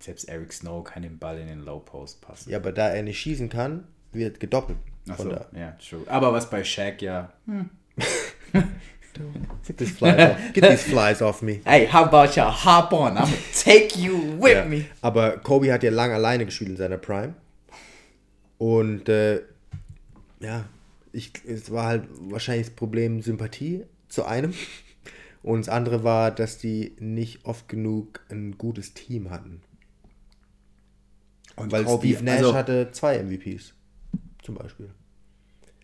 Selbst Eric Snow kann den Ball in den Low Post passen. Ja, aber da er nicht schießen kann, wird gedoppelt. Ach Von so, da. ja, true. Aber was bei Shaq ja. Get these flies off, get these flies off me. Hey, how about you hop on? I'm gonna take you with Ja. me. Aber Kobe hat ja lang alleine gespielt in seiner Prime. Und äh, ja, ich, es war halt wahrscheinlich das Problem Sympathie zu einem. Und das andere war, dass die nicht oft genug ein gutes Team hatten. Und Weil Kobe, Steve Nash also, hatte zwei MVPs. Zum Beispiel.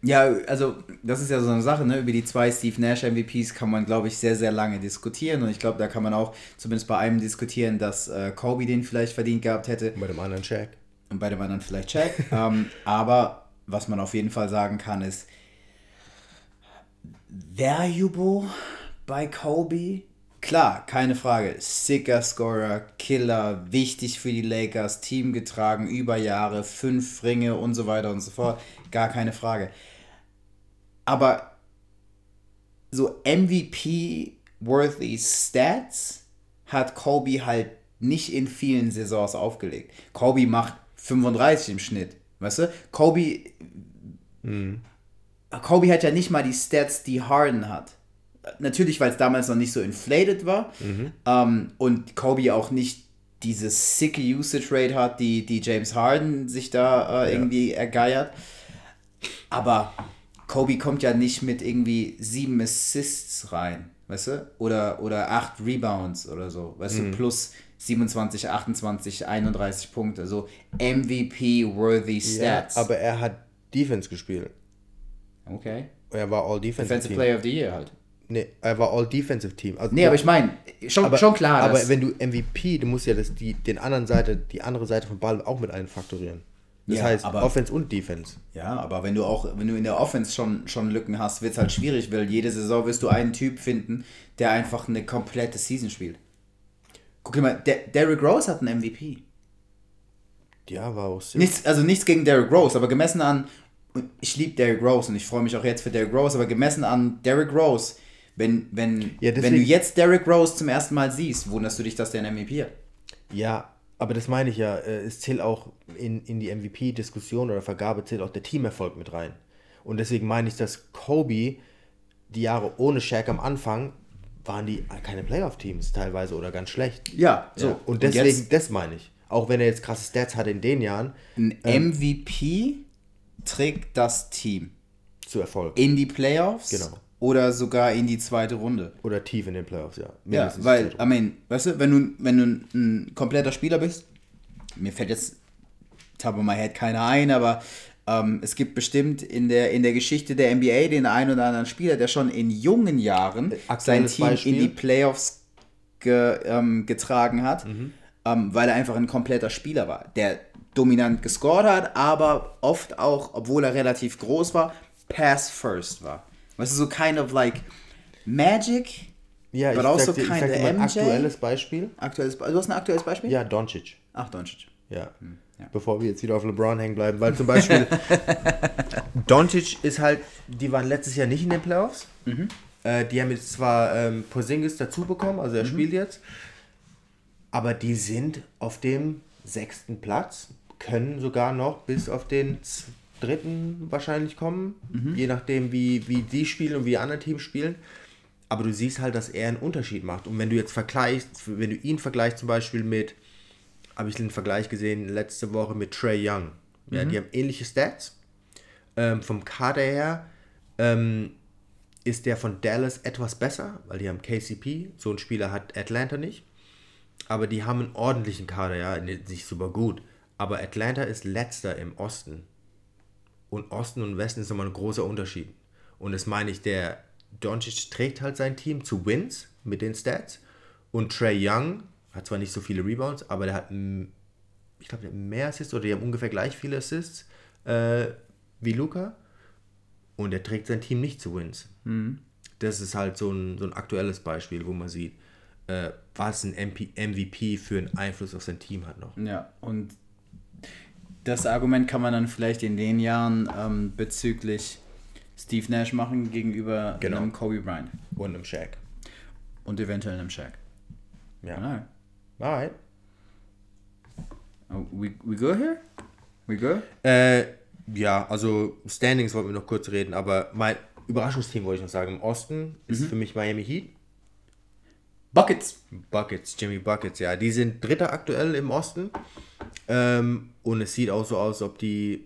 Ja, also das ist ja so eine Sache, ne? Über die zwei Steve Nash MVPs kann man, glaube ich, sehr, sehr lange diskutieren. Und ich glaube, da kann man auch zumindest bei einem diskutieren, dass äh, Kobe den vielleicht verdient gehabt hätte. Und bei dem anderen Shaq. und bei dem anderen vielleicht Check. ähm, aber was man auf jeden Fall sagen kann, ist valuable bei Kobe. Klar, keine Frage. Sicker Scorer, Killer, wichtig für die Lakers, Team getragen über Jahre, fünf Ringe und so weiter und so fort. Gar keine Frage. Aber so MVP-worthy Stats hat Kobe halt nicht in vielen Saisons aufgelegt. Kobe macht 35 im Schnitt. Weißt du? Kobe. Kobe hat ja nicht mal die Stats, die Harden hat. Natürlich, weil es damals noch nicht so inflated war. Ähm, und Kobe auch nicht diese sicke Usage Rate hat, die, die James Harden sich da äh, irgendwie ergeiert. Aber Kobe kommt ja nicht mit irgendwie sieben Assists rein, weißt du? Oder, oder acht Rebounds oder so, weißt du? Plus 27, 28, 31 Punkte. So MVP-worthy Ja, Stats. aber er hat Defense gespielt. okay. Er war All Defensive. Player of the Year halt. Nee, er war All Defensive Team. Also, Nee, aber ich meine, schon, aber, schon klar. Aber wenn du MVP, du musst ja das, die, den anderen Seite, die andere Seite vom Ball auch mit einfaktorieren. Das Ja, heißt aber- Offense und Defense. Ja, aber wenn du auch, wenn du in der Offense schon, schon Lücken hast, wird es halt schwierig, weil jede Saison wirst du einen Typ finden, der einfach eine komplette Season spielt. Guck dir mal, Der Derrick Rose hat einen MVP. Ja, war auch sick. Nichts, also nichts gegen Derrick Rose, aber gemessen an, ich liebe Derrick Rose und ich freue mich auch jetzt für Derrick Rose, aber gemessen an Derrick Rose, wenn, wenn, Ja, wenn du jetzt Derrick Rose zum ersten Mal siehst, wunderst du dich, dass der einen MVP hat. Ja, aber das meine ich ja. äh, Es zählt auch in, in die MVP-Diskussion oder Vergabe zählt auch der Teamerfolg mit rein. Und deswegen meine ich, dass Kobe, die Jahre ohne Shaq am Anfang, waren die keine Playoff-Teams teilweise oder ganz schlecht. Ja, So, ja. und deswegen, jetzt das meine ich. Auch wenn er jetzt krasse Stats hatte in den Jahren, ein MVP trägt das Team zu Erfolg. in die Playoffs Genau. Oder sogar in die zweite Runde. Oder tief in den Playoffs, ja. Ja, Mindestens weil, zu- I mean, weißt du, wenn du, wenn du ein kompletter Spieler bist, mir fällt jetzt top of my head keiner ein, aber ähm, es gibt bestimmt in der, in der Geschichte der NBA den einen oder anderen Spieler, der schon in jungen Jahren sein aktuelles Team Beispiel? in die Playoffs ge, ähm, getragen hat, Mhm. ähm, weil er einfach ein kompletter Spieler war, der dominant gescored hat, aber oft auch, obwohl er relativ groß war, Pass First war. Weißt du, so kind of like Magic, ja, ich but also sag dir, ich sag dir mein MJ? aktuelles Beispiel. Aktuelles, du hast ein aktuelles Beispiel? Ja, Doncic. Ach, Doncic. Ja. ja. Bevor wir jetzt wieder auf LeBron hängen bleiben, weil zum Beispiel Doncic ist halt, die waren letztes Jahr nicht in den Playoffs. Äh, die haben jetzt zwar ähm, Porzingis dazu bekommen, also er spielt jetzt, aber die sind auf dem sechsten Platz, können sogar noch bis auf den dritten wahrscheinlich kommen, je nachdem wie, wie die spielen und wie die anderen Teams spielen. Aber du siehst halt, dass er einen Unterschied macht. Und wenn du jetzt vergleichst, wenn du ihn vergleichst zum Beispiel mit, habe ich einen Vergleich gesehen letzte Woche mit Trey Young. Ja, Die haben ähnliche Stats. Ähm, vom Kader her ähm, ist der von Dallas etwas besser, weil die haben KCP. So ein Spieler hat Atlanta nicht. Aber die haben einen ordentlichen Kader, ja, nicht super gut. Aber Atlanta ist letzter im Osten. Und Osten und Westen ist nochmal ein großer Unterschied. Und das meine ich, der Doncic trägt halt sein Team zu Wins mit den Stats. Und Trey Young hat zwar nicht so viele Rebounds, aber der hat, ich glaube, mehr Assists oder die haben ungefähr gleich viele Assists äh, wie Luca. Und er trägt sein Team nicht zu Wins. Das ist halt so ein, so ein aktuelles Beispiel, wo man sieht, äh, was ein MP, MVP für einen Einfluss auf sein Team hat noch. Ja, und das Argument kann man dann vielleicht in den Jahren ähm, bezüglich Steve Nash machen gegenüber Genau. einem Kobe Bryant Und im Shaq. und eventuell einem Shaq. Ja. Alright. Alright. Oh, we, we go here? We go? Äh, ja, also Standings wollten wir noch kurz reden, aber mein Überraschungsteam wollte ich noch sagen. Im Osten ist für mich Miami Heat. Buckets. Buckets, Jimmy Buckets, ja. Die sind Dritter aktuell im Osten. Ähm, und es sieht auch so aus, ob die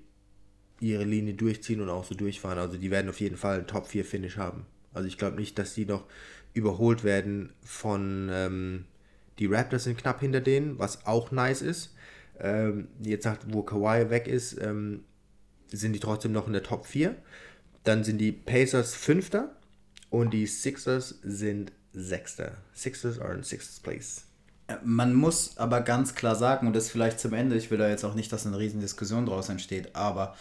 ihre Linie durchziehen und auch so durchfahren. Also die werden auf jeden Fall einen Top 4 Finish haben. Also ich glaube nicht, dass die noch überholt werden von ähm, die Raptors sind knapp hinter denen, was auch nice ist. Ähm, jetzt sagt, wo Kawhi weg ist, ähm, sind die trotzdem noch in der Top 4. Dann sind die Pacers Fünfter und die Sixers sind Sechster. Sixers are in sixth place. Man muss aber ganz klar sagen, und das vielleicht zum Ende, ich will da jetzt auch nicht, dass eine riesen Diskussion draus entsteht, aber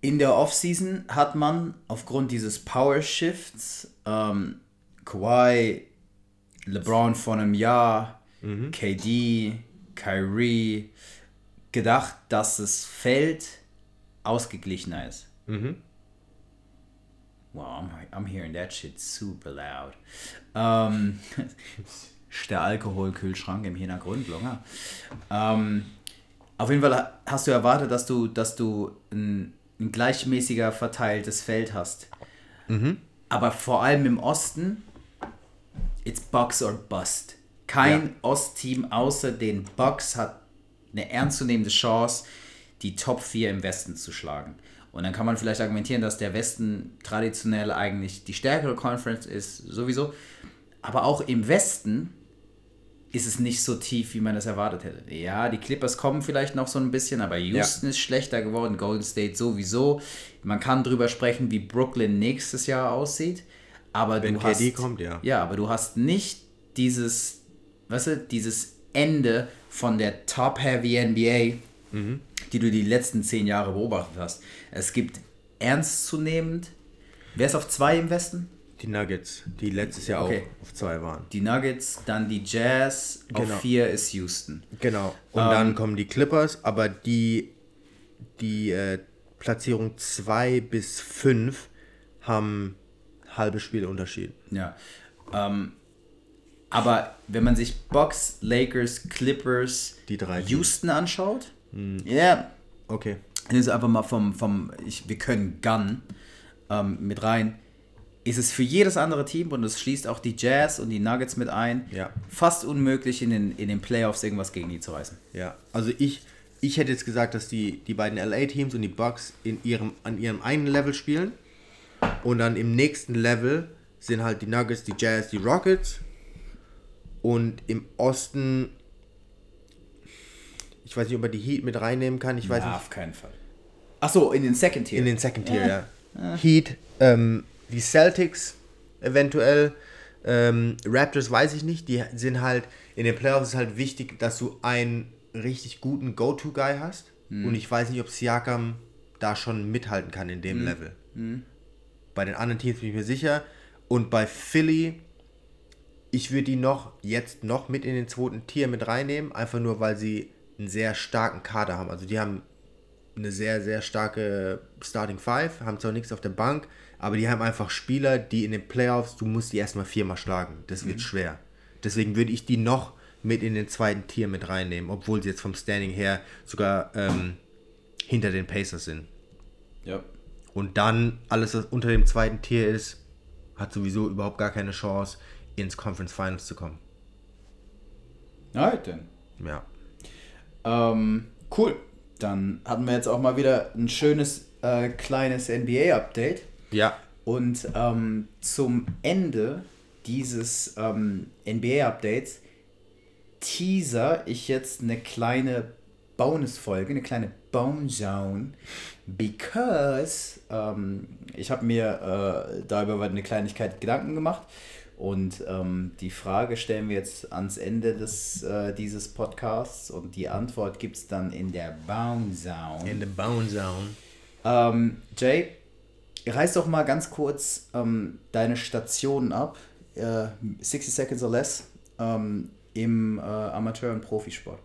in der Offseason hat man aufgrund dieses Power Shifts ähm, Kawhi, LeBron vor einem Jahr, KD, Kyrie gedacht, dass das Feld ausgeglichener ist. Wow, I'm, I'm hearing that shit super loud. Ähm, der Alkoholkühlschrank im Hintergrund, Longer. Ähm, auf jeden Fall hast du erwartet, dass du, dass du ein, ein gleichmäßiger verteiltes Feld hast. Aber vor allem im Osten, it's Bucks or Bust. Kein Ja. Ostteam außer den Bucks hat eine ernstzunehmende Chance, die Top 4 im Westen zu schlagen. Und dann kann man vielleicht argumentieren, dass der Westen traditionell eigentlich die stärkere Conference ist, sowieso. Aber auch im Westen ist es nicht so tief, wie man es erwartet hätte. Ja, die Clippers kommen vielleicht noch so ein bisschen, aber Houston ist schlechter geworden, Golden State sowieso. Man kann drüber sprechen, wie Brooklyn nächstes Jahr aussieht. Aber Wenn du hast, KD kommt, ja. Ja, aber du hast nicht dieses, weißt du, dieses Ende von der Top-Heavy NBA, die du die letzten zehn Jahre beobachtet hast. Es gibt ernstzunehmend. Wer ist auf zwei im Westen? Die Nuggets, die letztes Jahr Okay. auch auf zwei waren. Die Nuggets, dann die Jazz, Genau. auf vier ist Houston. Genau. Und Ähm, dann kommen die Clippers, aber die, die äh, Platzierung 2 bis 5 haben halbe Spielunterschied. Ja. Ähm, aber wenn man sich Bucks, Lakers, Clippers, Die drei. Houston anschaut, ja, Okay. Nehmen Sie einfach mal vom, vom ich, wir können Gun ähm, mit rein. Ist es für jedes andere Team, und das schließt auch die Jazz und die Nuggets mit ein, Ja. fast unmöglich in den, in den Playoffs irgendwas gegen die zu reißen. Ja, also ich, ich hätte jetzt gesagt, dass die, die beiden LA-Teams und die Bucks in ihrem, an ihrem einen Level spielen. Und dann im nächsten Level sind halt die Nuggets, die Jazz, die Rockets. Und im Osten, ich weiß nicht, ob man die Heat mit reinnehmen kann. Ich weiß Ja, nicht. auf keinen Fall. Achso, in den Second Tier. In den Second Tier, ja. Heat, ähm, die Celtics eventuell. Ähm, Raptors weiß ich nicht. Die sind halt, in den Playoffs ist halt wichtig, dass du einen richtig guten Go-To-Guy hast. Und ich weiß nicht, ob Siakam da schon mithalten kann in dem Level. Bei den anderen Teams bin ich mir sicher. Und bei Philly, ich würde die noch jetzt noch mit in den zweiten Tier mit reinnehmen, einfach nur weil sie einen sehr starken Kader haben. Also die haben eine sehr, sehr starke Starting Five, haben zwar nichts auf der Bank, aber die haben einfach Spieler, die in den Playoffs, du musst die erstmal viermal schlagen. Das wird schwer. Deswegen würde ich die noch mit in den zweiten Tier mit reinnehmen, obwohl sie jetzt vom Standing her sogar ähm, hinter den Pacers sind. Ja. Und dann alles, was unter dem zweiten Tier ist, hat sowieso überhaupt gar keine Chance, ins Conference Finals zu kommen. Alright, dann. Ja. Ähm, cool. Dann hatten wir jetzt auch mal wieder ein schönes äh, kleines NBA-Update. Ja. Und ähm, zum Ende dieses ähm, NBA-Updates teaser ich jetzt eine kleine Bonusfolge, eine kleine Bone Zone, because ähm, ich habe mir äh, darüber eine Kleinigkeit Gedanken gemacht und ähm, die Frage stellen wir jetzt ans Ende des, äh, dieses Podcasts und die Antwort gibt es dann in der Bone Zone. In the Bone Zone. Ähm, Jay, reiß doch mal ganz kurz ähm, deine Stationen ab. Äh, 60 Seconds or less ähm, im äh, Amateur- und Profisport.